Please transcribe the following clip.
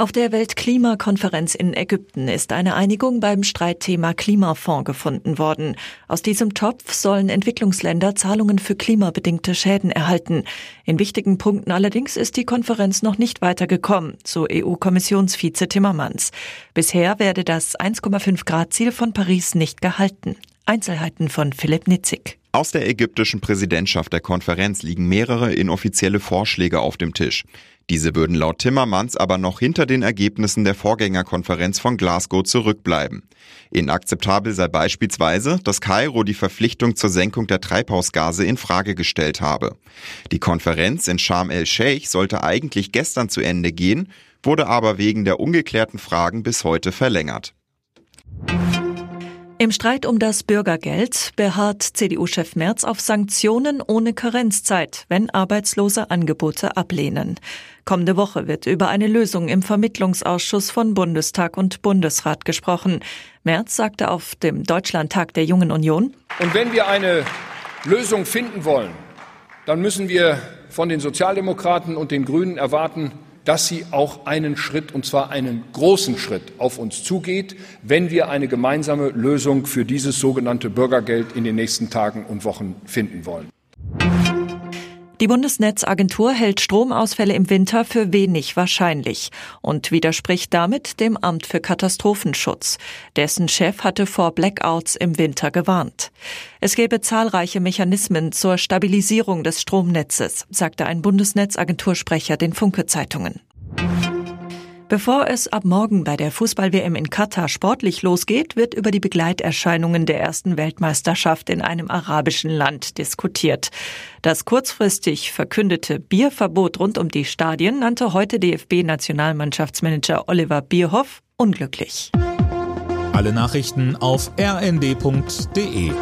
Auf der Weltklimakonferenz in Ägypten ist eine Einigung beim Streitthema Klimafonds gefunden worden. Aus diesem Topf sollen Entwicklungsländer Zahlungen für klimabedingte Schäden erhalten. In wichtigen Punkten allerdings ist die Konferenz noch nicht weitergekommen, so EU-Kommissionsvize Timmermans. Bisher werde das 1,5 Grad Ziel von Paris nicht gehalten. Einzelheiten von Philipp Nitzig. Aus der ägyptischen Präsidentschaft der Konferenz liegen mehrere inoffizielle Vorschläge auf dem Tisch. Diese würden laut Timmermans aber noch hinter den Ergebnissen der Vorgängerkonferenz von Glasgow zurückbleiben. Inakzeptabel sei beispielsweise, dass Kairo die Verpflichtung zur Senkung der Treibhausgase in Frage gestellt habe. Die Konferenz in Sharm el-Sheikh sollte eigentlich gestern zu Ende gehen, wurde aber wegen der ungeklärten Fragen bis heute verlängert. Im Streit um das Bürgergeld beharrt CDU-Chef Merz auf Sanktionen ohne Karenzzeit, wenn Arbeitslose Angebote ablehnen. Kommende Woche wird über eine Lösung im Vermittlungsausschuss von Bundestag und Bundesrat gesprochen. Merz sagte auf dem Deutschlandtag der Jungen Union. Und wenn wir eine Lösung finden wollen, dann müssen wir von den Sozialdemokraten und den Grünen erwarten, dass sie auch einen Schritt, und zwar einen großen Schritt, auf uns zugeht, wenn wir eine gemeinsame Lösung für dieses sogenannte Bürgergeld in den nächsten Tagen und Wochen finden wollen. Die Bundesnetzagentur hält Stromausfälle im Winter für wenig wahrscheinlich und widerspricht damit dem Amt für Katastrophenschutz. Dessen Chef hatte vor Blackouts im Winter gewarnt. Es gäbe zahlreiche Mechanismen zur Stabilisierung des Stromnetzes, sagte ein Bundesnetzagentursprecher den Funke Zeitungen. Bevor es ab morgen bei der Fußball-WM in Katar sportlich losgeht, wird über die Begleiterscheinungen der ersten Weltmeisterschaft in einem arabischen Land diskutiert. Das kurzfristig verkündete Bierverbot rund um die Stadien nannte heute DFB-Nationalmannschaftsmanager Oliver Bierhoff unglücklich. Alle Nachrichten auf rnd.de